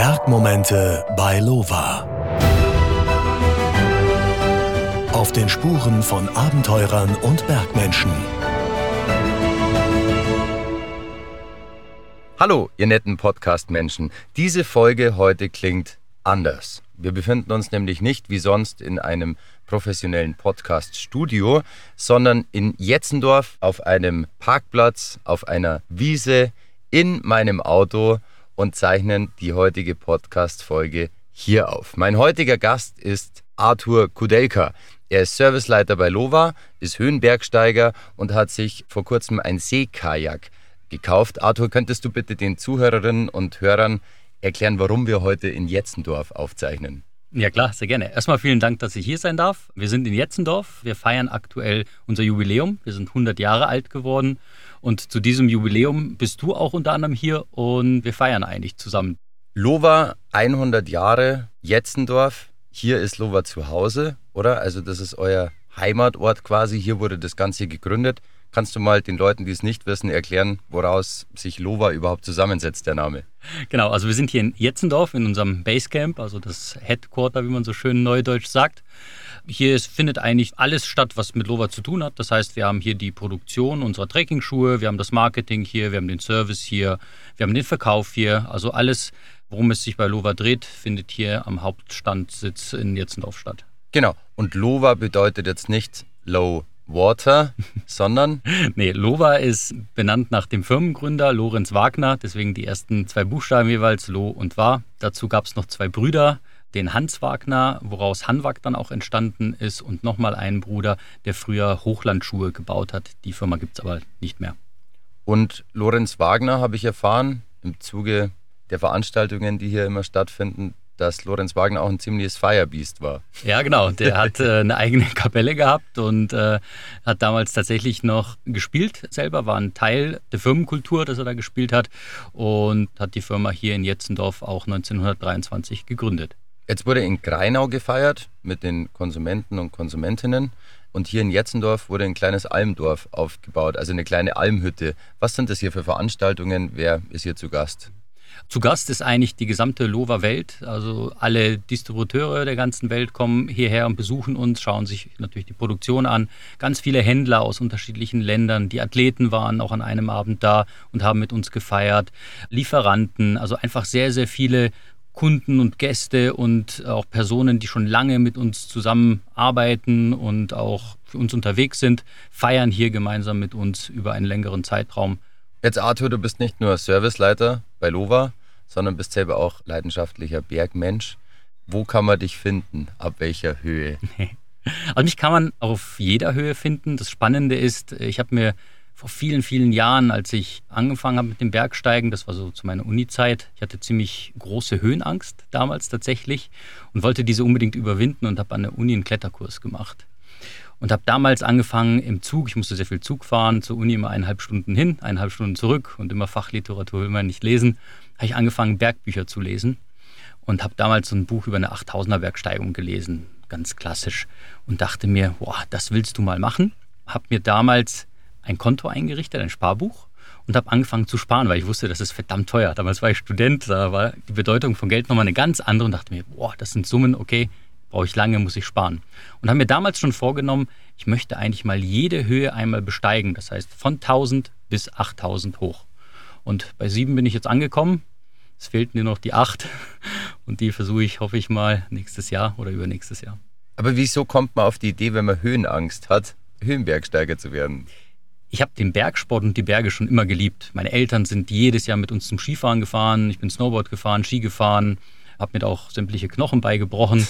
Bergmomente bei Lova. Auf den Spuren von Abenteurern und Bergmenschen. Hallo, ihr netten Podcast-Menschen. Diese Folge heute klingt anders. Wir befinden uns nämlich nicht wie sonst in einem professionellen Podcast-Studio, sondern in Jetzendorf auf einem Parkplatz, auf einer Wiese, in meinem Auto und zeichnen die heutige Podcast-Folge hier auf. Mein heutiger Gast ist Arthur Kudelka. Er ist Serviceleiter bei Lova, ist Höhenbergsteiger und hat sich vor kurzem ein Seekajak gekauft. Arthur, könntest du bitte den Zuhörerinnen und Hörern erklären, warum wir heute in Jetzendorf aufzeichnen? Ja klar, sehr gerne. Erstmal vielen Dank, dass ich hier sein darf. Wir sind in Jetzendorf. Wir feiern aktuell unser Jubiläum. Wir sind 100 Jahre alt geworden. Und zu diesem Jubiläum bist du auch unter anderem hier und wir feiern eigentlich zusammen. Lova 100 Jahre, Jetzendorf. Hier ist Lova zu Hause, oder? Also das ist euer Heimatort quasi. Hier wurde das Ganze gegründet. Kannst du mal den Leuten, die es nicht wissen, erklären, woraus sich Lova überhaupt zusammensetzt, der Name? Genau, also wir sind hier in Jetzendorf in unserem Basecamp, also das Headquarter, wie man so schön neudeutsch sagt. Hier ist, findet eigentlich alles statt, was mit Lova zu tun hat. Das heißt, wir haben hier die Produktion unserer Trekkingschuhe, wir haben das Marketing hier, wir haben den Service hier, wir haben den Verkauf hier. Also alles, worum es sich bei Lova dreht, findet hier am Hauptstandsitz in Jetzendorf statt. Genau. Und Lova bedeutet jetzt nicht Low Water, sondern? nee, Lova ist benannt nach dem Firmengründer Lorenz Wagner, deswegen die ersten zwei Buchstaben jeweils, Lo und Wa. Dazu gab es noch zwei Brüder, den Hans Wagner, woraus Hanwag dann auch entstanden ist, und nochmal einen Bruder, der früher Hochlandschuhe gebaut hat. Die Firma gibt es aber nicht mehr. Und Lorenz Wagner habe ich erfahren im Zuge der Veranstaltungen, die hier immer stattfinden, dass Lorenz Wagner auch ein ziemliches Firebeast war. Ja, genau. Der hat äh, eine eigene Kapelle gehabt und äh, hat damals tatsächlich noch gespielt selber, war ein Teil der Firmenkultur, dass er da gespielt hat und hat die Firma hier in Jetzendorf auch 1923 gegründet. Jetzt wurde in Greinau gefeiert mit den Konsumenten und Konsumentinnen. Und hier in Jetzendorf wurde ein kleines Almdorf aufgebaut, also eine kleine Almhütte. Was sind das hier für Veranstaltungen? Wer ist hier zu Gast? Zu Gast ist eigentlich die gesamte Lova Welt. Also alle Distributeure der ganzen Welt kommen hierher und besuchen uns, schauen sich natürlich die Produktion an. Ganz viele Händler aus unterschiedlichen Ländern. Die Athleten waren auch an einem Abend da und haben mit uns gefeiert. Lieferanten, also einfach sehr, sehr viele Kunden und Gäste und auch Personen, die schon lange mit uns zusammenarbeiten und auch für uns unterwegs sind, feiern hier gemeinsam mit uns über einen längeren Zeitraum. Jetzt Arthur, du bist nicht nur Serviceleiter bei Lova, sondern bist selber auch leidenschaftlicher Bergmensch. Wo kann man dich finden? Ab welcher Höhe? Also mich kann man auf jeder Höhe finden. Das Spannende ist, ich habe mir vor vielen, vielen Jahren, als ich angefangen habe mit dem Bergsteigen, das war so zu meiner Uni-Zeit, ich hatte ziemlich große Höhenangst damals tatsächlich und wollte diese unbedingt überwinden und habe an der Uni einen Kletterkurs gemacht und habe damals angefangen im Zug, ich musste sehr viel Zug fahren, zur Uni immer eineinhalb Stunden hin, eineinhalb Stunden zurück und immer Fachliteratur will man nicht lesen, habe ich angefangen Bergbücher zu lesen und habe damals so ein Buch über eine 8000er Bergsteigung gelesen, ganz klassisch und dachte mir, boah, das willst du mal machen. Habe mir damals ein Konto eingerichtet, ein Sparbuch und habe angefangen zu sparen, weil ich wusste, das ist verdammt teuer. Damals war ich Student, da war die Bedeutung von Geld nochmal eine ganz andere und dachte mir, boah, das sind Summen, okay, brauche ich lange, muss ich sparen. Und habe mir damals schon vorgenommen, ich möchte eigentlich mal jede Höhe einmal besteigen. Das heißt von 1000 bis 8000 hoch. Und bei 7 bin ich jetzt angekommen. Es fehlt nur noch die 8. Und die versuche ich, hoffe ich mal, nächstes Jahr oder übernächstes Jahr. Aber wieso kommt man auf die Idee, wenn man Höhenangst hat, Höhenbergsteiger zu werden? Ich habe den Bergsport und die Berge schon immer geliebt. Meine Eltern sind jedes Jahr mit uns zum Skifahren gefahren. Ich bin Snowboard gefahren, Ski gefahren habe mir auch sämtliche Knochen beigebrochen.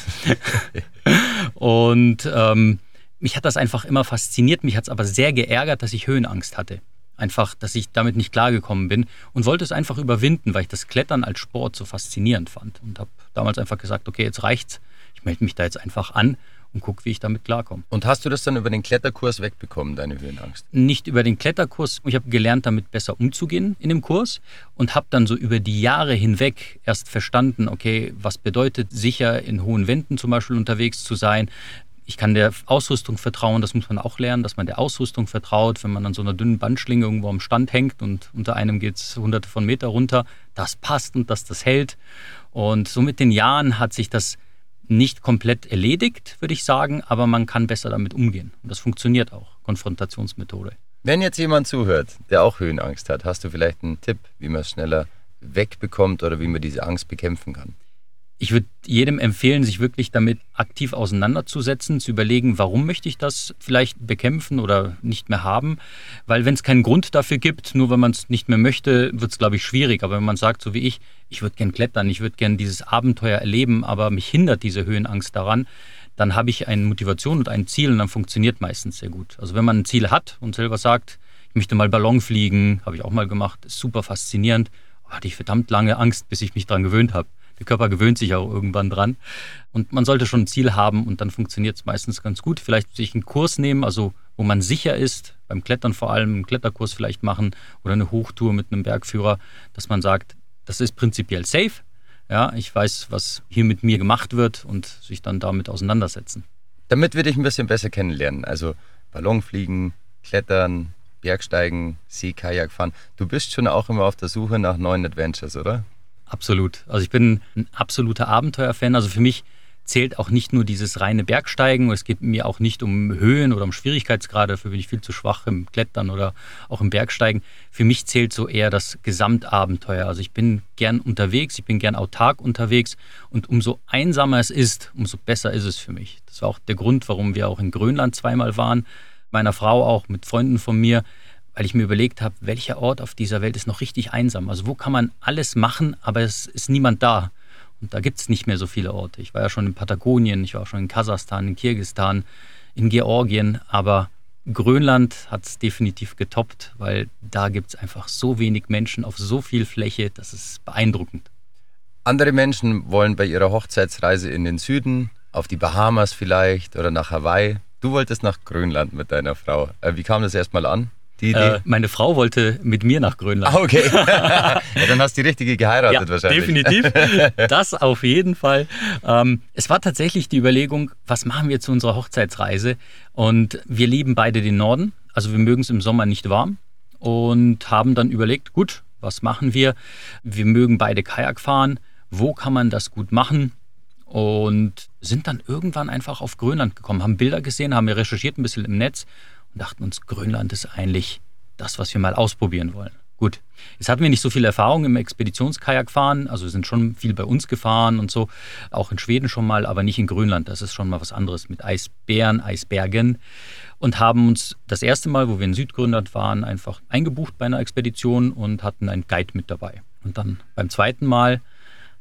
und ähm, mich hat das einfach immer fasziniert. Mich hat es aber sehr geärgert, dass ich Höhenangst hatte. Einfach, dass ich damit nicht klargekommen bin und wollte es einfach überwinden, weil ich das Klettern als Sport so faszinierend fand. Und habe damals einfach gesagt, okay, jetzt reicht's. Ich melde mich da jetzt einfach an und gucke, wie ich damit klarkomme. Und hast du das dann über den Kletterkurs wegbekommen, deine Höhenangst? Nicht über den Kletterkurs. Ich habe gelernt, damit besser umzugehen in dem Kurs und habe dann so über die Jahre hinweg erst verstanden, okay, was bedeutet sicher in hohen Wänden zum Beispiel unterwegs zu sein, Ich kann der Ausrüstung vertrauen, das muss man auch lernen, dass man der Ausrüstung vertraut, wenn man an so einer dünnen Bandschlinge irgendwo am Stand hängt und unter einem geht es hunderte von Meter runter, das passt und dass das hält. Und so mit den Jahren hat sich das nicht komplett erledigt, würde ich sagen, aber man kann besser damit umgehen. Und das funktioniert auch, Konfrontationsmethode. Wenn jetzt jemand zuhört, der auch Höhenangst hat, hast du vielleicht einen Tipp, wie man es schneller wegbekommt oder wie man diese Angst bekämpfen kann? Ich würde jedem empfehlen, sich wirklich damit aktiv auseinanderzusetzen, zu überlegen, warum möchte ich das vielleicht bekämpfen oder nicht mehr haben. Weil wenn es keinen Grund dafür gibt, nur wenn man es nicht mehr möchte, wird es, glaube ich, schwierig. Aber wenn man sagt, so wie ich, ich würde gern klettern, ich würde gern dieses Abenteuer erleben, aber mich hindert diese Höhenangst daran, dann habe ich eine Motivation und ein Ziel und dann funktioniert meistens sehr gut. Also wenn man ein Ziel hat und selber sagt, ich möchte mal Ballon fliegen, habe ich auch mal gemacht, ist super faszinierend, hatte ich verdammt lange Angst, bis ich mich daran gewöhnt habe. Der Körper gewöhnt sich auch irgendwann dran. Und man sollte schon ein Ziel haben und dann funktioniert es meistens ganz gut. Vielleicht sich einen Kurs nehmen, also wo man sicher ist, beim Klettern vor allem einen Kletterkurs vielleicht machen oder eine Hochtour mit einem Bergführer, dass man sagt, das ist prinzipiell safe. Ja, ich weiß, was hier mit mir gemacht wird und sich dann damit auseinandersetzen. Damit wir dich ein bisschen besser kennenlernen, also Ballonfliegen, Klettern, Bergsteigen, Seekajak fahren. Du bist schon auch immer auf der Suche nach neuen Adventures, oder? Absolut. Also ich bin ein absoluter Abenteuerfan. Also für mich zählt auch nicht nur dieses reine Bergsteigen. Es geht mir auch nicht um Höhen oder um Schwierigkeitsgrade. Dafür bin ich viel zu schwach im Klettern oder auch im Bergsteigen. Für mich zählt so eher das Gesamtabenteuer. Also ich bin gern unterwegs, ich bin gern autark unterwegs. Und umso einsamer es ist, umso besser ist es für mich. Das war auch der Grund, warum wir auch in Grönland zweimal waren. Meiner Frau auch, mit Freunden von mir weil ich mir überlegt habe, welcher Ort auf dieser Welt ist noch richtig einsam? Also wo kann man alles machen, aber es ist niemand da. Und da gibt es nicht mehr so viele Orte. Ich war ja schon in Patagonien, ich war auch schon in Kasachstan, in Kirgistan, in Georgien, aber Grönland hat es definitiv getoppt, weil da gibt es einfach so wenig Menschen auf so viel Fläche, das ist beeindruckend. Andere Menschen wollen bei ihrer Hochzeitsreise in den Süden, auf die Bahamas vielleicht oder nach Hawaii. Du wolltest nach Grönland mit deiner Frau. Äh, wie kam das erstmal an? Die Idee? Äh, meine Frau wollte mit mir nach Grönland. Ah, okay. ja, dann hast du die richtige geheiratet ja, wahrscheinlich. Definitiv. Das auf jeden Fall. Ähm, es war tatsächlich die Überlegung, was machen wir zu unserer Hochzeitsreise? Und wir lieben beide den Norden. Also wir mögen es im Sommer nicht warm. Und haben dann überlegt, gut, was machen wir? Wir mögen beide Kajak fahren. Wo kann man das gut machen? Und sind dann irgendwann einfach auf Grönland gekommen, haben Bilder gesehen, haben wir recherchiert ein bisschen im Netz und dachten uns, Grönland ist eigentlich das, was wir mal ausprobieren wollen. Gut, jetzt hatten wir nicht so viel Erfahrung im Expeditionskajakfahren, also wir sind schon viel bei uns gefahren und so, auch in Schweden schon mal, aber nicht in Grönland. Das ist schon mal was anderes mit Eisbären, Eisbergen und haben uns das erste Mal, wo wir in Südgrönland waren, einfach eingebucht bei einer Expedition und hatten einen Guide mit dabei. Und dann beim zweiten Mal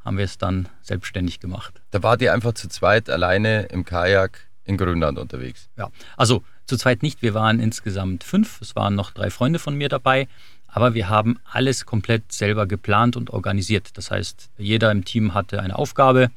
haben wir es dann selbstständig gemacht. Da wart ihr einfach zu zweit alleine im Kajak in Grönland unterwegs? Ja, also zu zweit nicht, wir waren insgesamt fünf, es waren noch drei Freunde von mir dabei, aber wir haben alles komplett selber geplant und organisiert. Das heißt, jeder im Team hatte eine Aufgabe.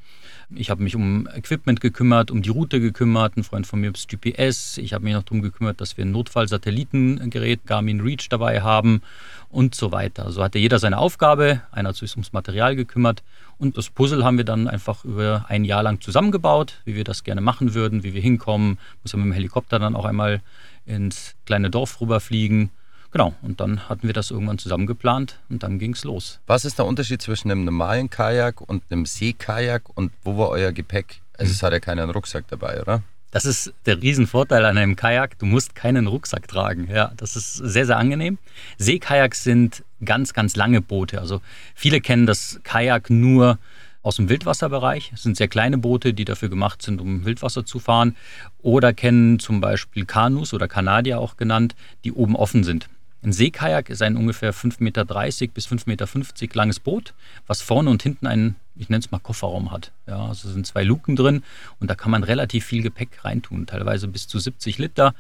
Ich habe mich um Equipment gekümmert, um die Route gekümmert. Ein Freund von mir ums GPS. Ich habe mich noch darum gekümmert, dass wir ein Notfallsatellitengerät Garmin Reach dabei haben und so weiter. So hatte jeder seine Aufgabe. Einer hat sich ums Material gekümmert. Und das Puzzle haben wir dann einfach über ein Jahr lang zusammengebaut, wie wir das gerne machen würden, wie wir hinkommen. Muss ja mit dem Helikopter dann auch einmal ins kleine Dorf rüberfliegen. Genau, und dann hatten wir das irgendwann zusammengeplant und dann ging es los. Was ist der Unterschied zwischen einem normalen Kajak und einem Seekajak und wo war euer Gepäck? Also es hat ja keinen Rucksack dabei, oder? Das ist der Riesenvorteil an einem Kajak. Du musst keinen Rucksack tragen. Ja, das ist sehr, sehr angenehm. Seekajaks sind ganz, ganz lange Boote. Also viele kennen das Kajak nur aus dem Wildwasserbereich. Es sind sehr kleine Boote, die dafür gemacht sind, um Wildwasser zu fahren. Oder kennen zum Beispiel Kanus oder Kanadier auch genannt, die oben offen sind. Ein Seekajak ist ein ungefähr 5,30 Meter bis 5,50 Meter langes Boot, was vorne und hinten einen, ich nenne es mal Kofferraum hat. Ja, also sind zwei Luken drin und da kann man relativ viel Gepäck reintun, teilweise bis zu 70 Liter.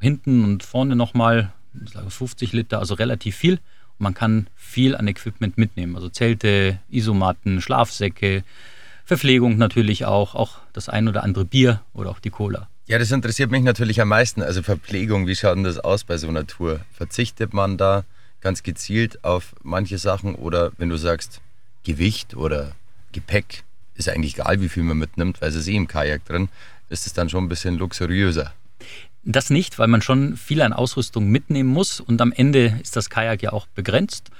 Hinten und vorne nochmal 50 Liter, also relativ viel. Man kann viel an Equipment mitnehmen, also Zelte, Isomatten, Schlafsäcke, Verpflegung natürlich auch, auch das ein oder andere Bier oder auch die Cola. Ja, das interessiert mich natürlich am meisten. Also Verpflegung, wie schaut denn das aus bei so einer Tour? Verzichtet man da ganz gezielt auf manche Sachen oder wenn du sagst Gewicht oder Gepäck, ist eigentlich egal, wie viel man mitnimmt, weil es eh im Kajak drin. ist es dann schon ein bisschen luxuriöser. Das nicht, weil man schon viel an Ausrüstung mitnehmen muss. Und am Ende ist das Kajak ja auch begrenzt.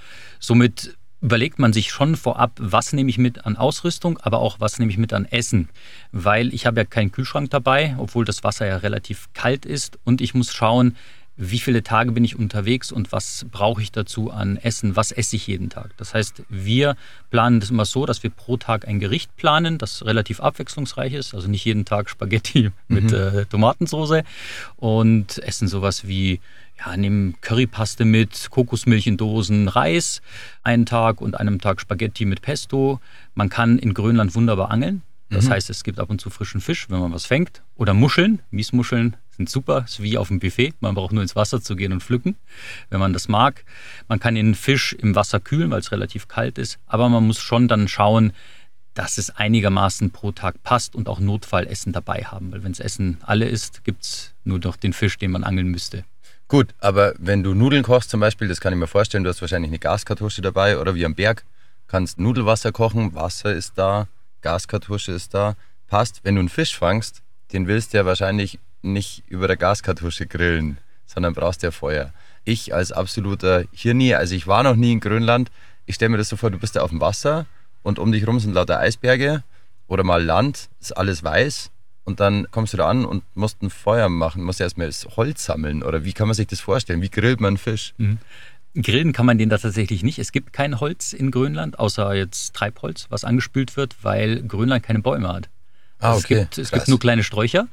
Somit überlegt man sich schon vorab, was nehme ich mit an Ausrüstung, aber auch was nehme ich mit an Essen, weil ich habe ja keinen Kühlschrank dabei, obwohl das Wasser ja relativ kalt ist. Und ich muss schauen, wie viele Tage bin ich unterwegs und was brauche ich dazu an Essen, was esse ich jeden Tag. Das heißt, wir planen das immer so, dass wir pro Tag ein Gericht planen, das relativ abwechslungsreich ist, also nicht jeden Tag Spaghetti mit mhm. äh, Tomatensauce und essen sowas wie ja, nehmen Currypaste mit, Kokosmilch in Dosen, Reis einen Tag und einem Tag Spaghetti mit Pesto. Man kann in Grönland wunderbar angeln. Das mhm. heißt, es gibt ab und zu frischen Fisch, wenn man was fängt. Oder Muscheln. Miesmuscheln sind super, ist wie auf dem Buffet. Man braucht nur ins Wasser zu gehen und pflücken, wenn man das mag. Man kann den Fisch im Wasser kühlen, weil es relativ kalt ist. Aber man muss schon dann schauen, dass es einigermaßen pro Tag passt und auch Notfallessen dabei haben. Weil wenn das Essen alle ist, gibt es nur noch den Fisch, den man angeln müsste. Gut, aber wenn du Nudeln kochst zum Beispiel, das kann ich mir vorstellen, du hast wahrscheinlich eine Gaskartusche dabei oder wie am Berg, kannst Nudelwasser kochen, Wasser ist da, Gaskartusche ist da, passt. Wenn du einen Fisch fangst, den willst du ja wahrscheinlich nicht über der Gaskartusche grillen, sondern brauchst ja Feuer. Ich als absoluter Hirni, also ich war noch nie in Grönland, ich stelle mir das so vor, du bist da auf dem Wasser und um dich herum sind lauter Eisberge oder mal Land, ist alles weiß und dann kommst du da an und musst ein Feuer machen, musst erstmal das Holz sammeln oder wie kann man sich das vorstellen? Wie grillt man einen Fisch? Mhm. Grillen kann man den da tatsächlich nicht. Es gibt kein Holz in Grönland, außer jetzt Treibholz, was angespült wird, weil Grönland keine Bäume hat. Ah, okay. es, gibt, es gibt nur kleine Sträucher.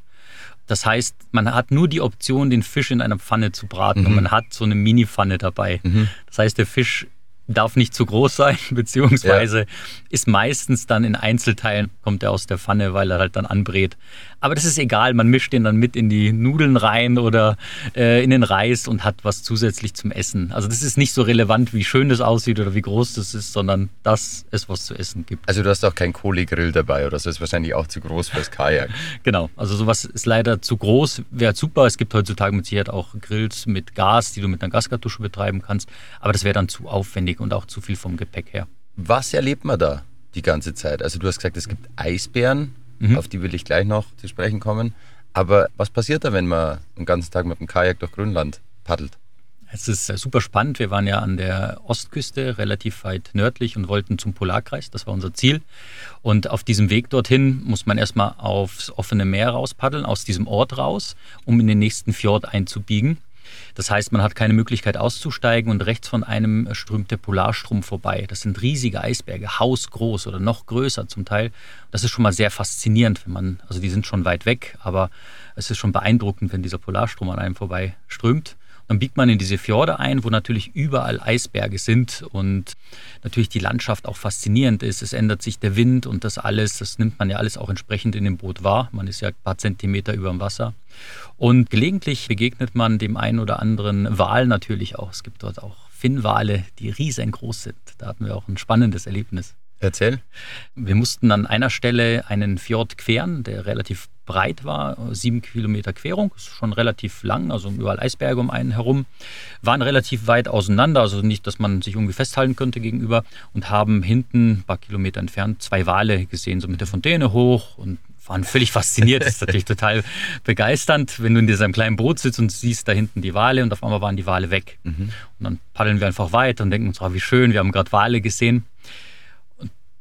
Das heißt, man hat nur die Option, den Fisch in einer Pfanne zu braten mhm. und man hat so eine Mini-Pfanne dabei. Mhm. Das heißt, der Fisch darf nicht zu groß sein, beziehungsweise ja. ist meistens dann in Einzelteilen, kommt er aus der Pfanne, weil er halt dann anbrät. Aber das ist egal, man mischt den dann mit in die Nudeln rein oder äh, in den Reis und hat was zusätzlich zum Essen. Also das ist nicht so relevant, wie schön das aussieht oder wie groß das ist, sondern dass es was zu essen gibt. Also du hast auch kein Kohlegrill dabei oder so, ist wahrscheinlich auch zu groß fürs Kajak. genau, also sowas ist leider zu groß, wäre super. Es gibt heutzutage mit Sicherheit auch Grills mit Gas, die du mit einer Gaskartusche betreiben kannst, aber das wäre dann zu aufwendig und auch zu viel vom Gepäck her. Was erlebt man da die ganze Zeit? Also du hast gesagt, es gibt Eisbären, Mhm. Auf die will ich gleich noch zu sprechen kommen. Aber was passiert da, wenn man den ganzen Tag mit dem Kajak durch Grönland paddelt? Es ist äh, super spannend. Wir waren ja an der Ostküste, relativ weit nördlich und wollten zum Polarkreis. Das war unser Ziel. Und auf diesem Weg dorthin muss man erstmal aufs offene Meer rauspaddeln, aus diesem Ort raus, um in den nächsten Fjord einzubiegen. Das heißt, man hat keine Möglichkeit auszusteigen und rechts von einem strömt der Polarstrom vorbei. Das sind riesige Eisberge, hausgroß oder noch größer zum Teil. Das ist schon mal sehr faszinierend, wenn man, also die sind schon weit weg, aber es ist schon beeindruckend, wenn dieser Polarstrom an einem vorbei strömt. Dann biegt man in diese Fjorde ein, wo natürlich überall Eisberge sind und natürlich die Landschaft auch faszinierend ist. Es ändert sich der Wind und das alles, das nimmt man ja alles auch entsprechend in dem Boot wahr. Man ist ja ein paar Zentimeter über dem Wasser. Und gelegentlich begegnet man dem einen oder anderen Wal natürlich auch. Es gibt dort auch Finnwale, die riesengroß sind. Da hatten wir auch ein spannendes Erlebnis. Erzähl. Wir mussten an einer Stelle einen Fjord queren, der relativ breit war, sieben Kilometer Querung, ist schon relativ lang, also überall Eisberge um einen herum, waren relativ weit auseinander, also nicht, dass man sich irgendwie festhalten könnte gegenüber und haben hinten ein paar Kilometer entfernt zwei Wale gesehen, so mit der Fontäne hoch und waren völlig fasziniert. Das ist natürlich total begeisternd, wenn du in diesem kleinen Boot sitzt und siehst da hinten die Wale und auf einmal waren die Wale weg. Mhm. Und dann paddeln wir einfach weiter und denken uns, oh, wie schön, wir haben gerade Wale gesehen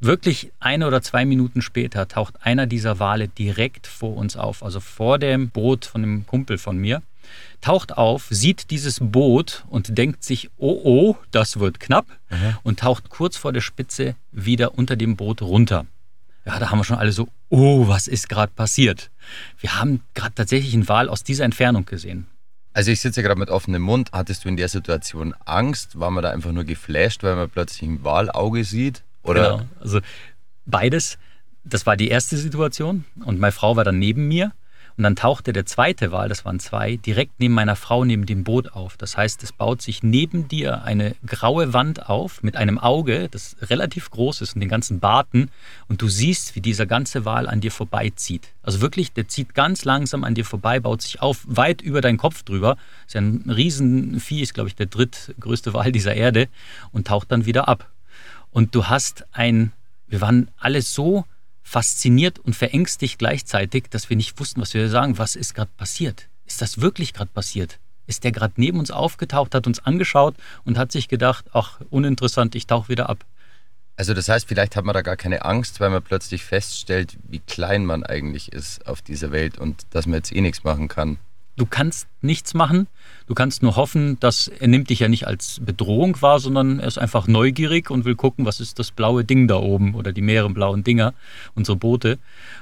wirklich eine oder zwei Minuten später taucht einer dieser Wale direkt vor uns auf, also vor dem Boot von dem Kumpel von mir. Taucht auf, sieht dieses Boot und denkt sich, oh oh, das wird knapp mhm. und taucht kurz vor der Spitze wieder unter dem Boot runter. Ja, da haben wir schon alle so, oh, was ist gerade passiert? Wir haben gerade tatsächlich einen Wal aus dieser Entfernung gesehen. Also ich sitze ja gerade mit offenem Mund. Hattest du in der Situation Angst? War man da einfach nur geflasht, weil man plötzlich ein Walauge sieht? Oder? Genau. Also beides. Das war die erste Situation und meine Frau war dann neben mir. Und dann tauchte der zweite Wal, das waren zwei, direkt neben meiner Frau neben dem Boot auf. Das heißt, es baut sich neben dir eine graue Wand auf mit einem Auge, das relativ groß ist und den ganzen Barten. Und du siehst, wie dieser ganze Wal an dir vorbeizieht. Also wirklich, der zieht ganz langsam an dir vorbei, baut sich auf, weit über deinen Kopf drüber. Ist ja ein Riesenvieh, ist glaube ich der drittgrößte Wal dieser Erde und taucht dann wieder ab. Und du hast ein, wir waren alle so fasziniert und verängstigt gleichzeitig, dass wir nicht wussten, was wir sagen. Was ist gerade passiert? Ist das wirklich gerade passiert? Ist der gerade neben uns aufgetaucht, hat uns angeschaut und hat sich gedacht, ach, uninteressant, ich tauche wieder ab. Also das heißt, vielleicht hat man da gar keine Angst, weil man plötzlich feststellt, wie klein man eigentlich ist auf dieser Welt und dass man jetzt eh nichts machen kann. Du kannst nichts machen. Du kannst nur hoffen, dass er nimmt dich ja nicht als Bedrohung wahr, sondern er ist einfach neugierig und will gucken, was ist das blaue Ding da oben oder die mehreren blauen Dinger, unsere Boote.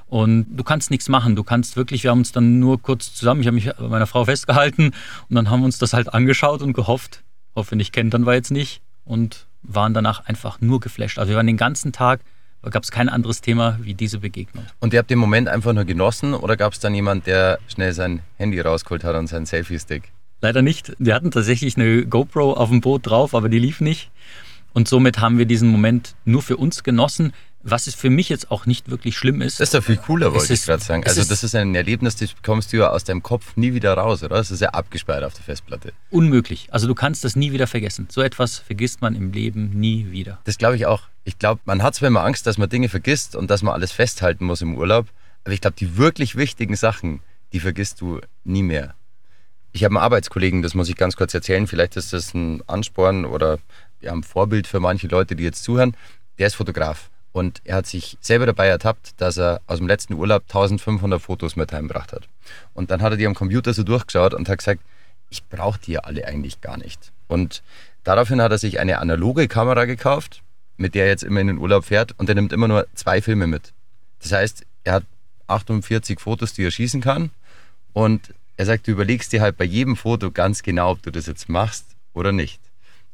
Und du kannst nichts machen. Du kannst wirklich, wir haben uns dann nur kurz zusammen, ich habe mich bei meiner Frau festgehalten und dann haben wir uns das halt angeschaut und gehofft, hoffe nicht kennt, dann war jetzt nicht und waren danach einfach nur geflasht. Also wir waren den ganzen Tag gab es kein anderes Thema wie diese Begegnung. Und ihr habt den Moment einfach nur genossen oder gab es dann jemand, der schnell sein Handy rausgeholt hat und seinen Selfie-Stick? Leider nicht. Wir hatten tatsächlich eine GoPro auf dem Boot drauf, aber die lief nicht. Und somit haben wir diesen Moment nur für uns genossen. Was es für mich jetzt auch nicht wirklich schlimm ist. Das ist doch viel cooler, wollte ich gerade sagen. Also, das ist ein Erlebnis, das bekommst du ja aus deinem Kopf nie wieder raus, oder? Das ist ja abgespeichert auf der Festplatte. Unmöglich. Also, du kannst das nie wieder vergessen. So etwas vergisst man im Leben nie wieder. Das glaube ich auch. Ich glaube, man hat zwar immer Angst, dass man Dinge vergisst und dass man alles festhalten muss im Urlaub, aber ich glaube, die wirklich wichtigen Sachen, die vergisst du nie mehr. Ich habe einen Arbeitskollegen, das muss ich ganz kurz erzählen, vielleicht ist das ein Ansporn oder ja, ein Vorbild für manche Leute, die jetzt zuhören. Der ist Fotograf. Und er hat sich selber dabei ertappt, dass er aus dem letzten Urlaub 1500 Fotos mit heimgebracht hat. Und dann hat er die am Computer so durchgeschaut und hat gesagt, ich brauche die ja alle eigentlich gar nicht. Und daraufhin hat er sich eine analoge Kamera gekauft, mit der er jetzt immer in den Urlaub fährt und er nimmt immer nur zwei Filme mit. Das heißt, er hat 48 Fotos, die er schießen kann und er sagt, du überlegst dir halt bei jedem Foto ganz genau, ob du das jetzt machst oder nicht.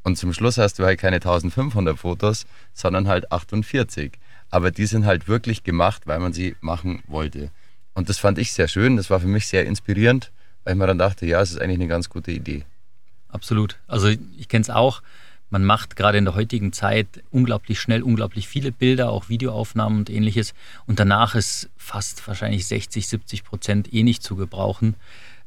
Und zum Schluss hast du halt keine 1500 Fotos, sondern halt 48. Aber die sind halt wirklich gemacht, weil man sie machen wollte. Und das fand ich sehr schön, das war für mich sehr inspirierend, weil ich mir dann dachte, ja, es ist eigentlich eine ganz gute Idee. Absolut. Also ich kenne es auch. Man macht gerade in der heutigen Zeit unglaublich schnell, unglaublich viele Bilder, auch Videoaufnahmen und ähnliches. Und danach ist fast wahrscheinlich 60, 70 Prozent eh nicht zu gebrauchen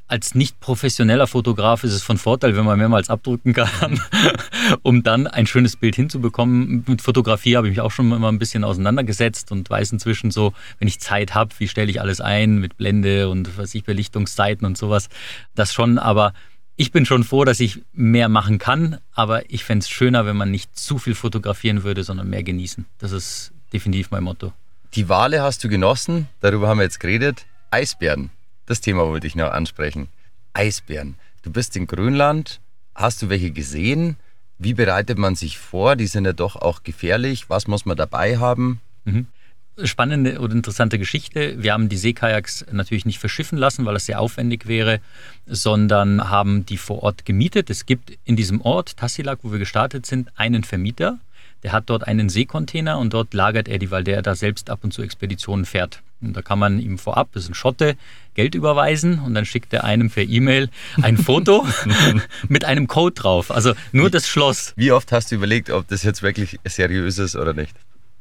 als nicht professioneller Fotograf ist es von Vorteil, wenn man mehrmals abdrücken kann, um dann ein schönes Bild hinzubekommen. Mit Fotografie habe ich mich auch schon immer ein bisschen auseinandergesetzt und weiß inzwischen so, wenn ich Zeit habe, wie stelle ich alles ein mit Blende und was ich Belichtungszeiten und sowas. Das schon, aber ich bin schon froh, dass ich mehr machen kann, aber ich fände es schöner, wenn man nicht zu viel fotografieren würde, sondern mehr genießen. Das ist definitiv mein Motto. Die Wale hast du genossen, darüber haben wir jetzt geredet. Eisbären. Das Thema wollte ich noch ansprechen. Eisbären. Du bist in Grönland. Hast du welche gesehen? Wie bereitet man sich vor? Die sind ja doch auch gefährlich. Was muss man dabei haben? Mhm. Spannende und interessante Geschichte. Wir haben die Seekajaks natürlich nicht verschiffen lassen, weil es sehr aufwendig wäre, sondern haben die vor Ort gemietet. Es gibt in diesem Ort, Tassilak, wo wir gestartet sind, einen Vermieter. Der hat dort einen Seekontainer und dort lagert er die, weil der da selbst ab und zu Expeditionen fährt. Und da kann man ihm vorab, das ist ein Schotte, Geld überweisen und dann schickt er einem per E-Mail ein Foto mit einem Code drauf. Also nur das Schloss. Wie oft hast du überlegt, ob das jetzt wirklich seriös ist oder nicht?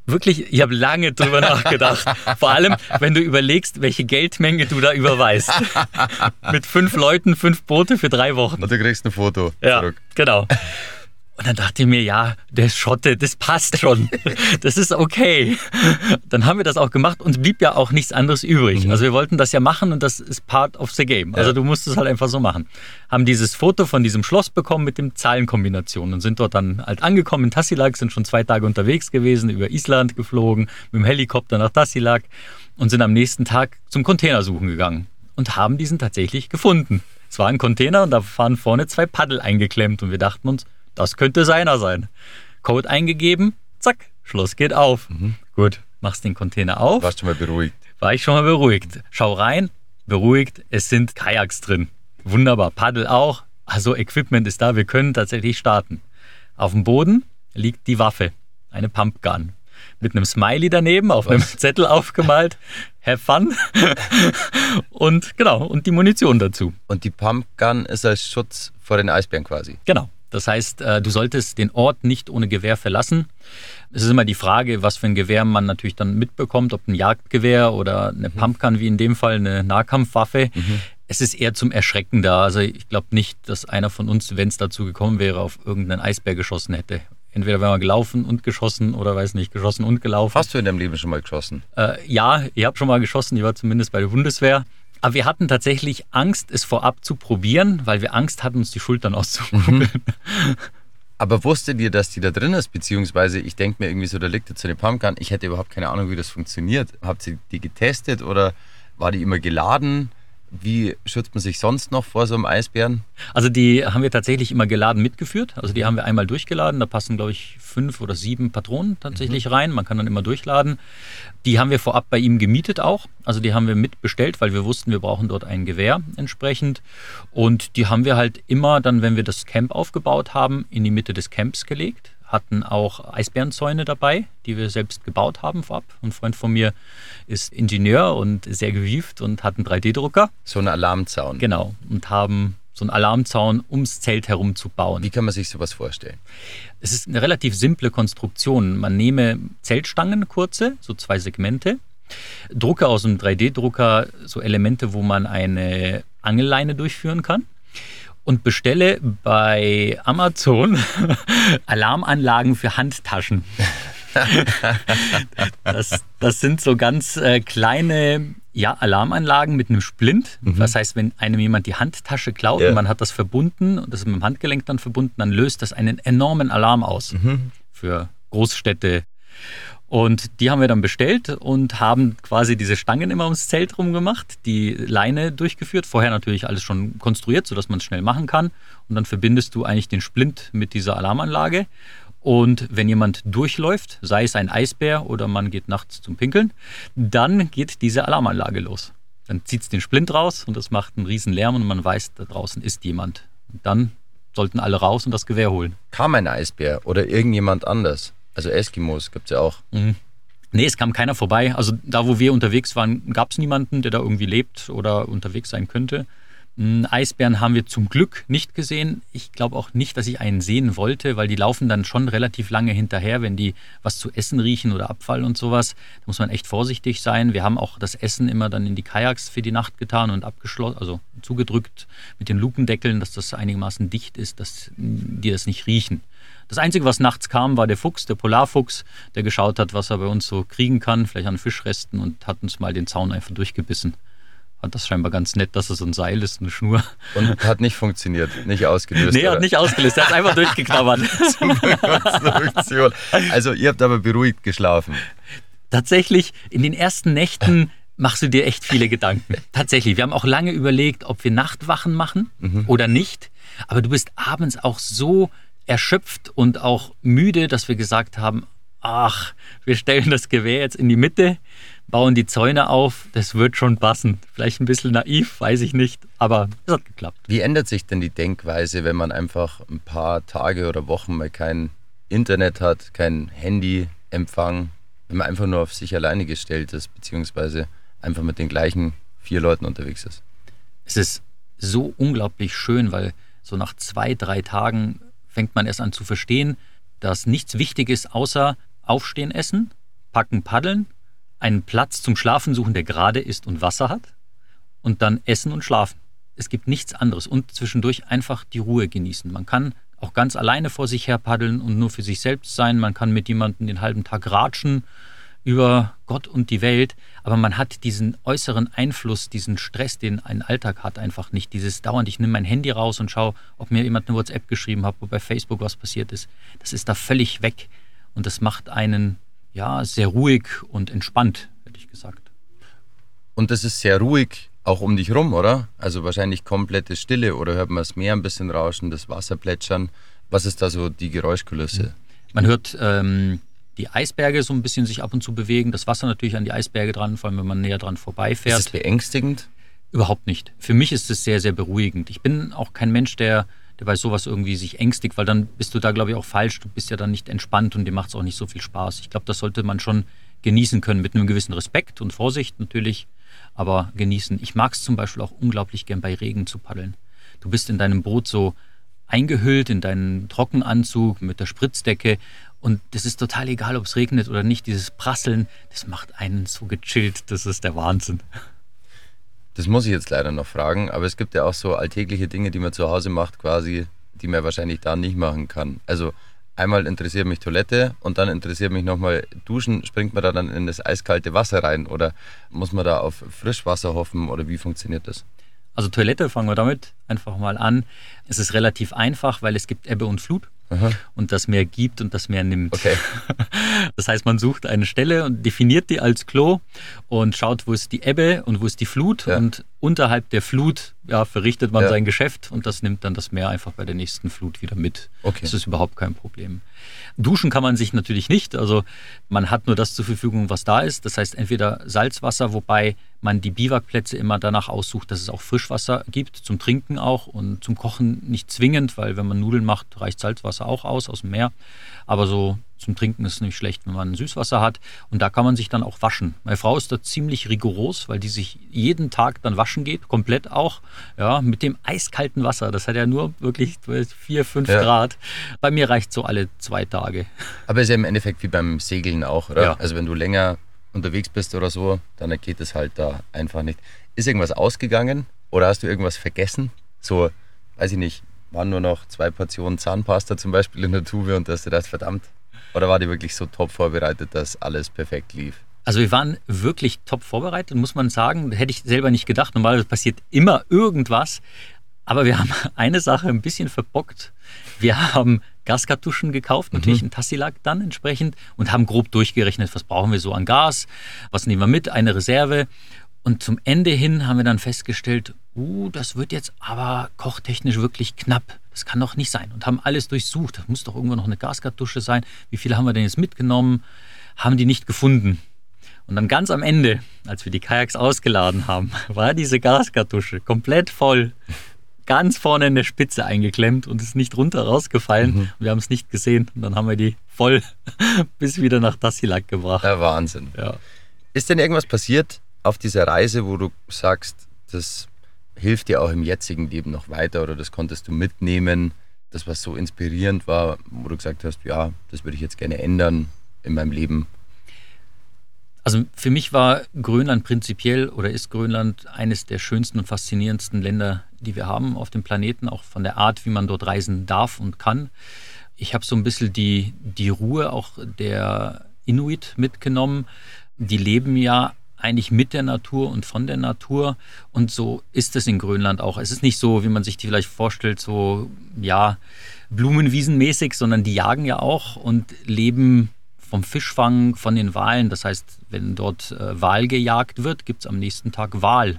Wirklich, ich habe lange drüber nachgedacht. Vor allem, wenn du überlegst, welche Geldmenge du da überweist. Mit fünf Leuten, fünf Boote für drei Wochen. Und du kriegst ein Foto ja, zurück. Genau. Und dann dachte ich mir, ja, der Schotte, das passt schon. Das ist okay. Dann haben wir das auch gemacht und blieb ja auch nichts anderes übrig. Mhm. Also wir wollten das ja machen und das ist part of the game. Also ja. du musst es halt einfach so machen. Haben dieses Foto von diesem Schloss bekommen mit dem Zahlenkombinationen und sind dort dann halt angekommen in Tassilak, sind schon zwei Tage unterwegs gewesen, über Island geflogen, mit dem Helikopter nach Tassilak und sind am nächsten Tag zum Container suchen gegangen und haben diesen tatsächlich gefunden. Es war ein Container und da waren vorne zwei Paddel eingeklemmt und wir dachten uns, das könnte seiner sein. Code eingegeben, zack, Schloss geht auf. Mhm. Gut, machst den Container auf. Warst du mal beruhigt? War ich schon mal beruhigt. Schau rein, beruhigt, es sind Kajaks drin. Wunderbar, Paddel auch. Also Equipment ist da, wir können tatsächlich starten. Auf dem Boden liegt die Waffe, eine Pumpgun. Mit einem Smiley daneben, auf Was? einem Zettel aufgemalt. Have fun. und genau, und die Munition dazu. Und die Pumpgun ist als Schutz vor den Eisbären quasi. Genau. Das heißt, äh, du solltest den Ort nicht ohne Gewehr verlassen. Es ist immer die Frage, was für ein Gewehr man natürlich dann mitbekommt, ob ein Jagdgewehr oder eine mhm. Pumpgun, wie in dem Fall eine Nahkampfwaffe. Mhm. Es ist eher zum Erschrecken da. Also ich glaube nicht, dass einer von uns, wenn es dazu gekommen wäre, auf irgendeinen Eisbär geschossen hätte. Entweder wären wir gelaufen und geschossen oder weiß nicht, geschossen und gelaufen. Hast du in deinem Leben schon mal geschossen? Äh, ja, ich habe schon mal geschossen, ich war zumindest bei der Bundeswehr. Aber wir hatten tatsächlich Angst, es vorab zu probieren, weil wir Angst hatten, uns die Schultern auszukugeln. Mhm. Aber wusstet ihr, dass die da drin ist? Beziehungsweise, ich denke mir irgendwie so, da liegt jetzt so eine Pumpgun. Ich hätte überhaupt keine Ahnung, wie das funktioniert. Habt ihr die getestet oder war die immer geladen? Wie schützt man sich sonst noch vor so einem Eisbären? Also die haben wir tatsächlich immer geladen mitgeführt. Also die haben wir einmal durchgeladen. Da passen, glaube ich, fünf oder sieben Patronen tatsächlich mhm. rein. Man kann dann immer durchladen. Die haben wir vorab bei ihm gemietet auch. Also die haben wir mitbestellt, weil wir wussten, wir brauchen dort ein Gewehr entsprechend. Und die haben wir halt immer dann, wenn wir das Camp aufgebaut haben, in die Mitte des Camps gelegt hatten auch Eisbärenzäune dabei, die wir selbst gebaut haben vorab. Ein Freund von mir ist Ingenieur und sehr gewieft und hat einen 3D-Drucker. So einen Alarmzaun. Genau. Und haben so einen Alarmzaun ums Zelt herum zu bauen. Wie kann man sich sowas vorstellen? Es ist eine relativ simple Konstruktion. Man nehme Zeltstangen, kurze, so zwei Segmente, drucke aus einem 3D-Drucker so Elemente, wo man eine Angelleine durchführen kann und bestelle bei Amazon Alarmanlagen für Handtaschen. das, das sind so ganz äh, kleine ja, Alarmanlagen mit einem Splint. Mhm. Das heißt, wenn einem jemand die Handtasche klaut yeah. und man hat das verbunden und das ist mit dem Handgelenk dann verbunden, dann löst das einen enormen Alarm aus mhm. für Großstädte. Und die haben wir dann bestellt und haben quasi diese Stangen immer ums Zelt rum gemacht, die Leine durchgeführt, vorher natürlich alles schon konstruiert, sodass man es schnell machen kann. Und dann verbindest du eigentlich den Splint mit dieser Alarmanlage. Und wenn jemand durchläuft, sei es ein Eisbär oder man geht nachts zum Pinkeln, dann geht diese Alarmanlage los. Dann zieht es den Splint raus und das macht einen riesen Lärm und man weiß, da draußen ist jemand. Und dann sollten alle raus und das Gewehr holen. Kam ein Eisbär oder irgendjemand anders? Also Eskimos gibt es ja auch. Mhm. Nee, es kam keiner vorbei. Also da, wo wir unterwegs waren, gab es niemanden, der da irgendwie lebt oder unterwegs sein könnte. Eisbären haben wir zum Glück nicht gesehen. Ich glaube auch nicht, dass ich einen sehen wollte, weil die laufen dann schon relativ lange hinterher, wenn die was zu essen riechen oder Abfall und sowas. Da muss man echt vorsichtig sein. Wir haben auch das Essen immer dann in die Kajaks für die Nacht getan und abgeschlossen, also zugedrückt mit den Lukendeckeln, dass das einigermaßen dicht ist, dass die das nicht riechen. Das Einzige, was nachts kam, war der Fuchs, der Polarfuchs, der geschaut hat, was er bei uns so kriegen kann, vielleicht an Fischresten und hat uns mal den Zaun einfach durchgebissen. Fand das scheinbar ganz nett, dass es so ein Seil ist, eine Schnur. Und hat nicht funktioniert, nicht ausgelöst. Nee, oder? hat nicht ausgelöst, er hat einfach durchgeknabbert. also ihr habt aber beruhigt geschlafen. Tatsächlich, in den ersten Nächten machst du dir echt viele Gedanken. Tatsächlich, wir haben auch lange überlegt, ob wir Nachtwachen machen mhm. oder nicht. Aber du bist abends auch so erschöpft und auch müde, dass wir gesagt haben, ach, wir stellen das Gewehr jetzt in die Mitte, bauen die Zäune auf, das wird schon passen. Vielleicht ein bisschen naiv, weiß ich nicht, aber es hat geklappt. Wie ändert sich denn die Denkweise, wenn man einfach ein paar Tage oder Wochen mal kein Internet hat, kein Handyempfang, wenn man einfach nur auf sich alleine gestellt ist, beziehungsweise einfach mit den gleichen vier Leuten unterwegs ist? Es ist so unglaublich schön, weil so nach zwei, drei Tagen fängt man erst an zu verstehen, dass nichts wichtig ist außer aufstehen, essen, packen, paddeln, einen Platz zum Schlafen suchen, der gerade ist und Wasser hat und dann essen und schlafen. Es gibt nichts anderes und zwischendurch einfach die Ruhe genießen. Man kann auch ganz alleine vor sich her paddeln und nur für sich selbst sein. Man kann mit jemandem den halben Tag ratschen über Gott und die Welt, aber man hat diesen äußeren Einfluss, diesen Stress, den ein Alltag hat, einfach nicht. Dieses dauernd, ich nehme mein Handy raus und schaue, ob mir jemand eine WhatsApp geschrieben hat, ob bei Facebook was passiert ist. Das ist da völlig weg und das macht einen ja sehr ruhig und entspannt, hätte ich gesagt. Und das ist sehr ruhig auch um dich rum, oder? Also wahrscheinlich komplette Stille oder hört man das Meer ein bisschen rauschen, das Wasser plätschern. Was ist da so die Geräuschkulisse? Man hört ähm, die Eisberge so ein bisschen sich ab und zu bewegen. Das Wasser natürlich an die Eisberge dran, vor allem wenn man näher dran vorbeifährt. Ist das beängstigend? Überhaupt nicht. Für mich ist es sehr, sehr beruhigend. Ich bin auch kein Mensch, der, der bei sowas irgendwie sich ängstigt, weil dann bist du da, glaube ich, auch falsch. Du bist ja dann nicht entspannt und dir macht es auch nicht so viel Spaß. Ich glaube, das sollte man schon genießen können mit einem gewissen Respekt und Vorsicht natürlich, aber genießen. Ich mag es zum Beispiel auch unglaublich gern bei Regen zu paddeln. Du bist in deinem Boot so eingehüllt in deinen Trockenanzug mit der Spritzdecke und das ist total egal, ob es regnet oder nicht. Dieses Prasseln, das macht einen so gechillt. Das ist der Wahnsinn. Das muss ich jetzt leider noch fragen, aber es gibt ja auch so alltägliche Dinge, die man zu Hause macht, quasi, die man wahrscheinlich da nicht machen kann. Also einmal interessiert mich Toilette und dann interessiert mich nochmal Duschen. Springt man da dann in das eiskalte Wasser rein oder muss man da auf Frischwasser hoffen oder wie funktioniert das? Also Toilette fangen wir damit einfach mal an. Es ist relativ einfach, weil es gibt Ebbe und Flut. Aha. und das Meer gibt und das Meer nimmt. Okay. Das heißt, man sucht eine Stelle und definiert die als Klo und schaut, wo ist die Ebbe und wo ist die Flut ja. und unterhalb der Flut ja, verrichtet man ja. sein Geschäft und das nimmt dann das Meer einfach bei der nächsten Flut wieder mit. Okay. Das ist überhaupt kein Problem. Duschen kann man sich natürlich nicht. Also man hat nur das zur Verfügung, was da ist. Das heißt entweder Salzwasser, wobei man die Biwakplätze immer danach aussucht, dass es auch Frischwasser gibt, zum Trinken auch und zum Kochen nicht zwingend, weil wenn man Nudeln macht, reicht Salzwasser auch aus, aus dem Meer. Aber so zum Trinken ist es nicht schlecht, wenn man Süßwasser hat. Und da kann man sich dann auch waschen. Meine Frau ist da ziemlich rigoros, weil die sich jeden Tag dann waschen geht, komplett auch, ja, mit dem eiskalten Wasser. Das hat ja nur wirklich 4, 5 ja. Grad. Bei mir reicht so alle zwei Tage. Aber ist ja im Endeffekt wie beim Segeln auch, oder? Ja. Also wenn du länger unterwegs bist oder so, dann geht es halt da einfach nicht. Ist irgendwas ausgegangen oder hast du irgendwas vergessen? So, weiß ich nicht, waren nur noch zwei Portionen Zahnpasta zum Beispiel in der Tube und dass du das verdammt. Oder war die wirklich so top vorbereitet, dass alles perfekt lief? Also wir waren wirklich top vorbereitet, muss man sagen. Hätte ich selber nicht gedacht. Normalerweise passiert immer irgendwas. Aber wir haben eine Sache ein bisschen verbockt. Wir haben Gaskartuschen gekauft, natürlich mhm. ein Tassilac dann entsprechend und haben grob durchgerechnet, was brauchen wir so an Gas, was nehmen wir mit, eine Reserve. Und zum Ende hin haben wir dann festgestellt, uh, das wird jetzt aber kochtechnisch wirklich knapp. Das kann doch nicht sein. Und haben alles durchsucht. Das muss doch irgendwo noch eine Gaskartusche sein. Wie viele haben wir denn jetzt mitgenommen? Haben die nicht gefunden. Und dann ganz am Ende, als wir die Kajaks ausgeladen haben, war diese Gaskartusche komplett voll ganz vorne in der Spitze eingeklemmt und ist nicht runter rausgefallen. Mhm. Wir haben es nicht gesehen und dann haben wir die voll bis wieder nach Tassilak gebracht. Ja, Wahnsinn. Ja. Ist denn irgendwas passiert auf dieser Reise, wo du sagst, das hilft dir auch im jetzigen Leben noch weiter oder das konntest du mitnehmen, das was so inspirierend war, wo du gesagt hast, ja, das würde ich jetzt gerne ändern in meinem Leben? Also für mich war Grönland prinzipiell oder ist Grönland eines der schönsten und faszinierendsten Länder, die wir haben auf dem Planeten, auch von der Art, wie man dort reisen darf und kann. Ich habe so ein bisschen die, die Ruhe auch der Inuit mitgenommen. Die leben ja eigentlich mit der Natur und von der Natur. Und so ist es in Grönland auch. Es ist nicht so, wie man sich die vielleicht vorstellt, so, ja, Blumenwiesenmäßig, sondern die jagen ja auch und leben vom Fischfang, von den Walen. Das heißt, wenn dort äh, Wal gejagt wird, gibt es am nächsten Tag Wal.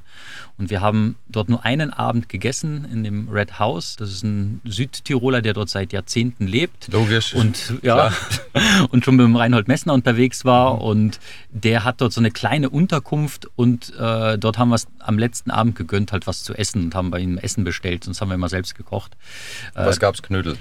Und wir haben dort nur einen Abend gegessen in dem Red House. Das ist ein Südtiroler, der dort seit Jahrzehnten lebt. Logisch. Und, ja, und schon mit dem Reinhold Messner unterwegs war. Und der hat dort so eine kleine Unterkunft und äh, dort haben wir es am letzten Abend gegönnt, halt was zu essen und haben bei ihm Essen bestellt. Sonst haben wir immer selbst gekocht. Was äh, gab es? Knödel?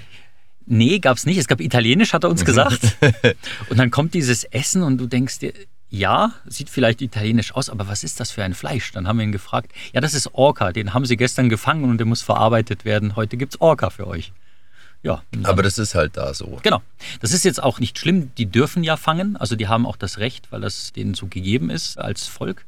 Nee, gab es nicht. Es gab Italienisch, hat er uns mhm. gesagt. und dann kommt dieses Essen und du denkst dir, ja, sieht vielleicht italienisch aus, aber was ist das für ein Fleisch? Dann haben wir ihn gefragt, ja, das ist Orca, den haben sie gestern gefangen und der muss verarbeitet werden. Heute gibt es Orca für euch. Ja. Aber das ist halt da so. Genau. Das ist jetzt auch nicht schlimm. Die dürfen ja fangen. Also die haben auch das Recht, weil das denen so gegeben ist als Volk.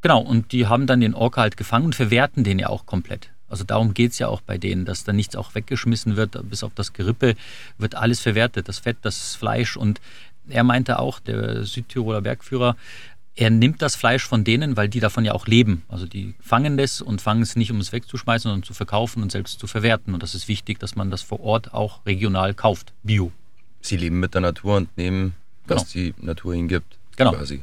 Genau. Und die haben dann den Orca halt gefangen und verwerten den ja auch komplett. Also darum geht es ja auch bei denen, dass da nichts auch weggeschmissen wird, bis auf das Gerippe wird alles verwertet, das Fett, das Fleisch. Und er meinte auch, der Südtiroler Bergführer, er nimmt das Fleisch von denen, weil die davon ja auch leben. Also die fangen das und fangen es nicht, um es wegzuschmeißen, sondern zu verkaufen und selbst zu verwerten. Und das ist wichtig, dass man das vor Ort auch regional kauft, bio. Sie leben mit der Natur und nehmen, was genau. die Natur ihnen gibt. Genau. Quasi.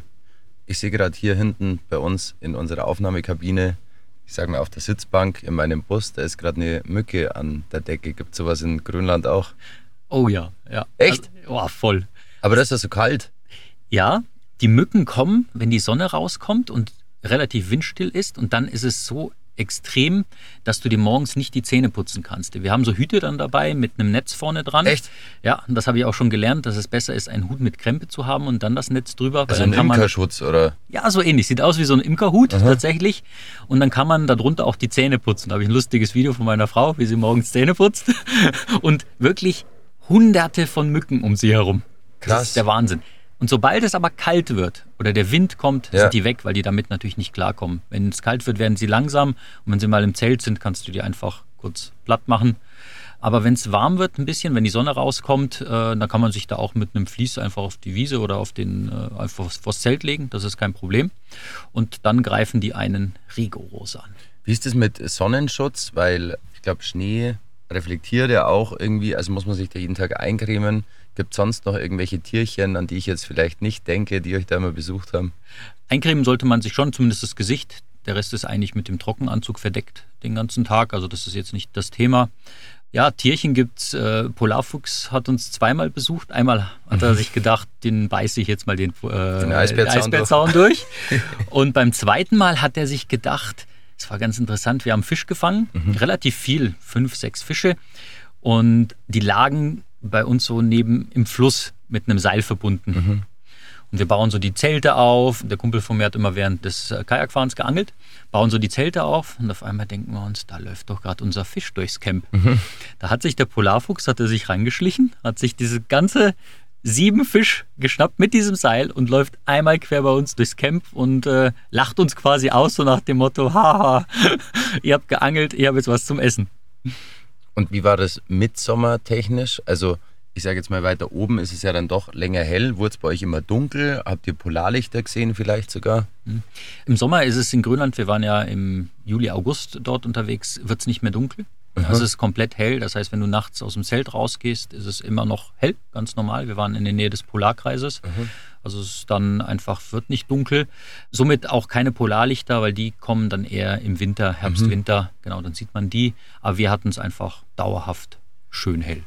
Ich sehe gerade hier hinten bei uns in unserer Aufnahmekabine ich sage mal, auf der Sitzbank in meinem Bus, da ist gerade eine Mücke an der Decke. Gibt es sowas in Grönland auch? Oh ja, ja. Echt? Also, oh, voll. Aber das ist ja so kalt. Ja, die Mücken kommen, wenn die Sonne rauskommt und relativ windstill ist und dann ist es so extrem, dass du dir morgens nicht die Zähne putzen kannst. Wir haben so Hüte dann dabei mit einem Netz vorne dran. Echt? Ja, und das habe ich auch schon gelernt, dass es besser ist, einen Hut mit Krempe zu haben und dann das Netz drüber. Also ein Imkerschutz, oder? Ja, so ähnlich. Sieht aus wie so ein Imkerhut Aha. tatsächlich. Und dann kann man darunter auch die Zähne putzen. Da habe ich ein lustiges Video von meiner Frau, wie sie morgens Zähne putzt. Und wirklich hunderte von Mücken um sie herum. Krass. Das ist der Wahnsinn. Und sobald es aber kalt wird oder der Wind kommt, ja. sind die weg, weil die damit natürlich nicht klarkommen. Wenn es kalt wird, werden sie langsam. Und wenn sie mal im Zelt sind, kannst du die einfach kurz platt machen. Aber wenn es warm wird, ein bisschen, wenn die Sonne rauskommt, äh, dann kann man sich da auch mit einem Vlies einfach auf die Wiese oder auf den, äh, einfach vors Zelt legen. Das ist kein Problem. Und dann greifen die einen rigoros an. Wie ist es mit Sonnenschutz? Weil ich glaube, Schnee reflektiert ja auch irgendwie, also muss man sich da jeden Tag eincremen. Gibt es sonst noch irgendwelche Tierchen, an die ich jetzt vielleicht nicht denke, die euch da mal besucht haben? Eincremen sollte man sich schon, zumindest das Gesicht. Der Rest ist eigentlich mit dem Trockenanzug verdeckt den ganzen Tag. Also das ist jetzt nicht das Thema. Ja, Tierchen gibt's. Äh, Polarfuchs hat uns zweimal besucht. Einmal hat er sich gedacht, den beiße ich jetzt mal den, äh, den Eisbärzaun, durch. durch. Und beim zweiten Mal hat er sich gedacht, es war ganz interessant, wir haben Fisch gefangen, mhm. relativ viel, fünf, sechs Fische. Und die lagen bei uns so neben im Fluss mit einem Seil verbunden. Mhm. Und wir bauen so die Zelte auf. Der Kumpel von mir hat immer während des äh, Kajakfahrens geangelt. Bauen so die Zelte auf und auf einmal denken wir uns, da läuft doch gerade unser Fisch durchs Camp. Mhm. Da hat sich der Polarfuchs, hat er sich reingeschlichen, hat sich diese ganze sieben Fisch geschnappt mit diesem Seil und läuft einmal quer bei uns durchs Camp und äh, lacht uns quasi aus, so nach dem Motto, haha, ihr habt geangelt, ihr habt jetzt was zum Essen. Und wie war das midsommertechnisch? Also ich sage jetzt mal weiter oben ist es ja dann doch länger hell. Wurde es bei euch immer dunkel? Habt ihr Polarlichter gesehen vielleicht sogar? Hm. Im Sommer ist es in Grönland, wir waren ja im Juli, August dort unterwegs, wird es nicht mehr dunkel. Mhm. Also es ist komplett hell. Das heißt, wenn du nachts aus dem Zelt rausgehst, ist es immer noch hell, ganz normal. Wir waren in der Nähe des Polarkreises. Mhm. Also es ist dann einfach, wird nicht dunkel. Somit auch keine Polarlichter, weil die kommen dann eher im Winter, Herbst, mhm. Winter. Genau, dann sieht man die. Aber wir hatten es einfach dauerhaft schön hell.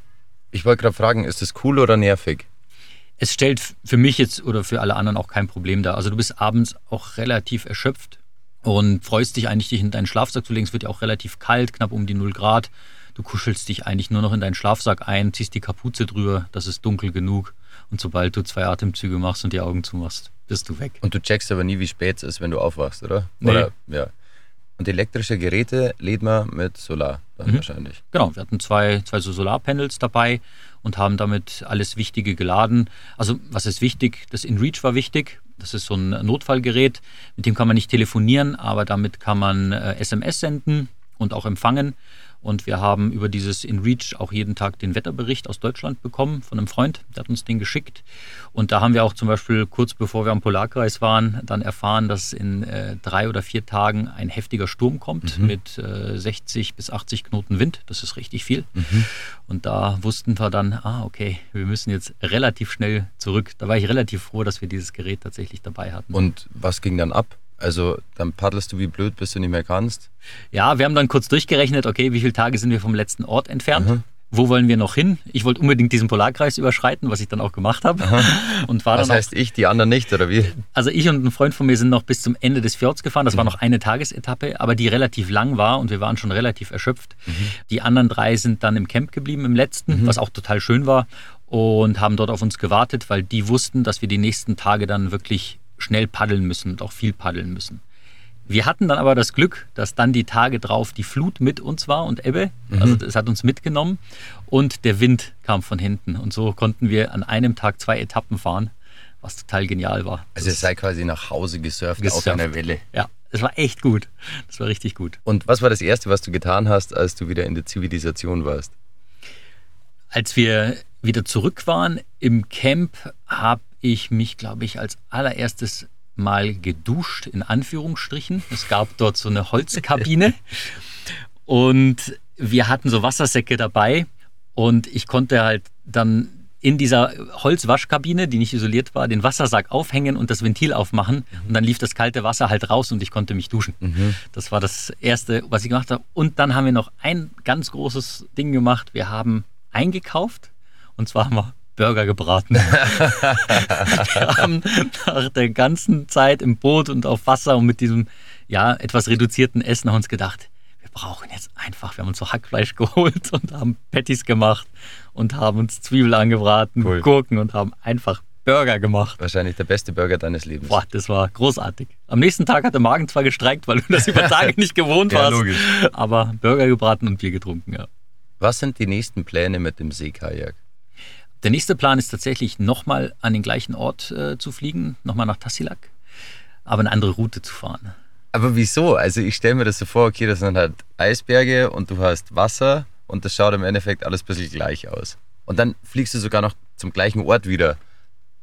Ich wollte gerade fragen, ist das cool oder nervig? Es stellt für mich jetzt oder für alle anderen auch kein Problem dar. Also du bist abends auch relativ erschöpft und freust dich eigentlich, dich in deinen Schlafsack zu legen. Es wird ja auch relativ kalt, knapp um die 0 Grad. Du kuschelst dich eigentlich nur noch in deinen Schlafsack ein, ziehst die Kapuze drüber, das ist dunkel genug. Und sobald du zwei Atemzüge machst und die Augen zumachst, bist du weg. Und du checkst aber nie, wie spät es ist, wenn du aufwachst, oder? Nee. Oder, ja. Und elektrische Geräte lädt man mit Solar dann mhm. wahrscheinlich. Genau, wir hatten zwei, zwei so Solarpanels dabei und haben damit alles Wichtige geladen. Also was ist wichtig? Das InReach war wichtig. Das ist so ein Notfallgerät, mit dem kann man nicht telefonieren, aber damit kann man äh, SMS senden und auch empfangen. Und wir haben über dieses InReach auch jeden Tag den Wetterbericht aus Deutschland bekommen von einem Freund, der hat uns den geschickt. Und da haben wir auch zum Beispiel kurz bevor wir am Polarkreis waren, dann erfahren, dass in äh, drei oder vier Tagen ein heftiger Sturm kommt mhm. mit äh, 60 bis 80 Knoten Wind. Das ist richtig viel. Mhm. Und da wussten wir dann, ah, okay, wir müssen jetzt relativ schnell zurück. Da war ich relativ froh, dass wir dieses Gerät tatsächlich dabei hatten. Und was ging dann ab? Also dann paddelst du wie blöd, bis du nicht mehr kannst. Ja, wir haben dann kurz durchgerechnet, okay, wie viele Tage sind wir vom letzten Ort entfernt? Mhm. Wo wollen wir noch hin? Ich wollte unbedingt diesen Polarkreis überschreiten, was ich dann auch gemacht habe. Und war dann heißt auch, ich, die anderen nicht, oder wie? Also ich und ein Freund von mir sind noch bis zum Ende des Fjords gefahren. Das mhm. war noch eine Tagesetappe, aber die relativ lang war und wir waren schon relativ erschöpft. Mhm. Die anderen drei sind dann im Camp geblieben, im letzten, mhm. was auch total schön war und haben dort auf uns gewartet, weil die wussten, dass wir die nächsten Tage dann wirklich schnell paddeln müssen und auch viel paddeln müssen. Wir hatten dann aber das Glück, dass dann die Tage drauf die Flut mit uns war und Ebbe. Mhm. Also es hat uns mitgenommen und der Wind kam von hinten. Und so konnten wir an einem Tag zwei Etappen fahren, was total genial war. Also ihr seid quasi nach Hause gesurft, gesurft. auf einer Welle. Ja, das war echt gut. Das war richtig gut. Und was war das Erste, was du getan hast, als du wieder in der Zivilisation warst? Als wir wieder zurück waren im Camp, habe ich mich, glaube ich, als allererstes mal geduscht, in Anführungsstrichen. Es gab dort so eine Holzkabine und wir hatten so Wassersäcke dabei und ich konnte halt dann in dieser Holzwaschkabine, die nicht isoliert war, den Wassersack aufhängen und das Ventil aufmachen und dann lief das kalte Wasser halt raus und ich konnte mich duschen. Mhm. Das war das Erste, was ich gemacht habe. Und dann haben wir noch ein ganz großes Ding gemacht. Wir haben eingekauft und zwar haben wir Burger gebraten. wir haben nach der ganzen Zeit im Boot und auf Wasser und mit diesem ja, etwas reduzierten Essen haben uns gedacht, wir brauchen jetzt einfach, wir haben uns so Hackfleisch geholt und haben Patties gemacht und haben uns Zwiebel angebraten, cool. Gurken und haben einfach Burger gemacht. Wahrscheinlich der beste Burger deines Lebens. Boah, das war großartig. Am nächsten Tag hat der Magen zwar gestreikt, weil du das über Tage nicht gewohnt ja, warst. Logisch. Aber Burger gebraten und Bier getrunken, ja. Was sind die nächsten Pläne mit dem Seekajak? Der nächste Plan ist tatsächlich nochmal an den gleichen Ort äh, zu fliegen, nochmal nach Tassilak, aber eine andere Route zu fahren. Aber wieso? Also ich stelle mir das so vor, okay, das sind halt Eisberge und du hast Wasser und das schaut im Endeffekt alles ein bisschen gleich aus. Und dann fliegst du sogar noch zum gleichen Ort wieder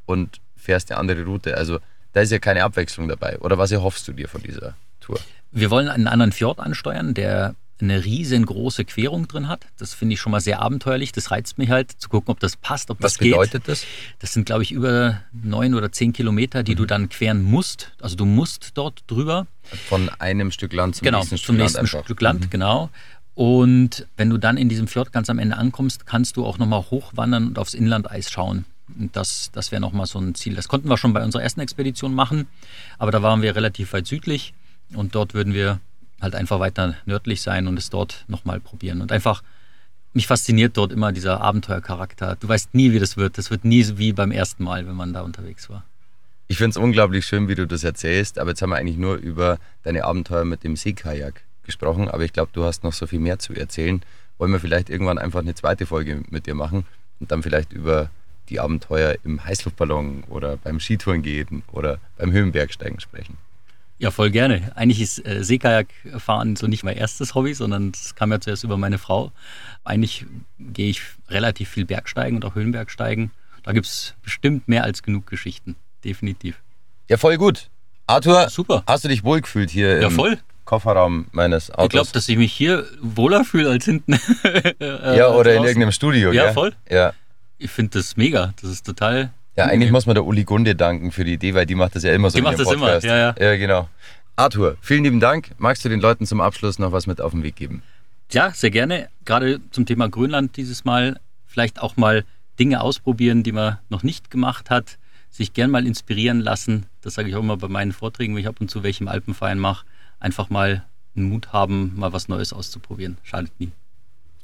und fährst eine andere Route. Also da ist ja keine Abwechslung dabei. Oder was erhoffst du dir von dieser Tour? Wir wollen einen anderen Fjord ansteuern, der eine riesengroße Querung drin hat. Das finde ich schon mal sehr abenteuerlich. Das reizt mich halt, zu gucken, ob das passt, ob Was das geht. bedeutet das? Das sind, glaube ich, über neun oder zehn Kilometer, die du dann queren musst. Also du musst dort drüber. Von einem Stück Land zum genau, nächsten Stück zum Land nächsten einfach. Stück Land, genau. Und wenn du dann in diesem Fjord ganz am Ende ankommst, kannst du auch nochmal hochwandern und aufs Inlandeis schauen. Und das, das wäre nochmal so ein Ziel. Das konnten wir schon bei unserer ersten Expedition machen, aber da waren wir relativ weit südlich und dort würden wir halt einfach weiter nördlich sein und es dort nochmal probieren. Und einfach, mich fasziniert dort immer dieser Abenteuercharakter. Du weißt nie, wie das wird. Das wird nie wie beim ersten Mal, wenn man da unterwegs war. Ich finde es unglaublich schön, wie du das erzählst, aber jetzt haben wir eigentlich nur über deine Abenteuer mit dem Seekajak gesprochen, aber ich glaube, du hast noch so viel mehr zu erzählen. Wollen wir vielleicht irgendwann einfach eine zweite Folge mit dir machen und dann vielleicht über die Abenteuer im Heißluftballon oder beim Skitouren gehen oder beim Höhenbergsteigen sprechen? Ja, voll gerne. Eigentlich ist äh, Seekajakfahren so nicht mein erstes Hobby, sondern das kam ja zuerst über meine Frau. Eigentlich gehe ich relativ viel Bergsteigen und auch Höhenbergsteigen. Da gibt es bestimmt mehr als genug Geschichten. Definitiv. Ja, voll gut. Arthur, Super. hast du dich wohlgefühlt hier Ja, im voll. Kofferraum meines Autos? Ich glaube, dass ich mich hier wohler fühle als hinten. Äh, ja, oder in irgendeinem Studio, Ja, gell? voll. Ja. Ich finde das mega. Das ist total. Ja, eigentlich muss man der Uli Gunde danken für die Idee, weil die macht das ja immer so Die macht das immer, ja, ja. Ja, genau. Arthur, vielen lieben Dank. Magst du den Leuten zum Abschluss noch was mit auf den Weg geben? Ja, sehr gerne. Gerade zum Thema Grönland dieses Mal. Vielleicht auch mal Dinge ausprobieren, die man noch nicht gemacht hat. Sich gern mal inspirieren lassen. Das sage ich auch immer bei meinen Vorträgen, wenn ich ab und zu welche im Alpenverein mache. Einfach mal einen Mut haben, mal was Neues auszuprobieren. Schadet nie.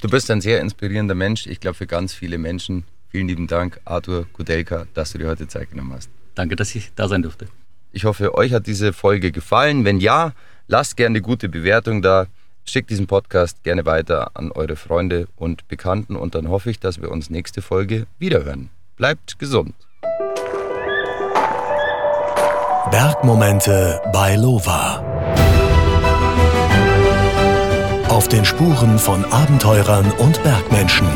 Du bist ein sehr inspirierender Mensch. Ich glaube, für ganz viele Menschen. Vielen lieben Dank, Arthur Kudelka, dass du dir heute Zeit genommen hast. Danke, dass ich da sein durfte. Ich hoffe, euch hat diese Folge gefallen. Wenn ja, lasst gerne eine gute Bewertung da. Schickt diesen Podcast gerne weiter an eure Freunde und Bekannten und dann hoffe ich, dass wir uns nächste Folge wiederhören. Bleibt gesund. Bergmomente bei Lova. Auf den Spuren von Abenteurern und Bergmenschen.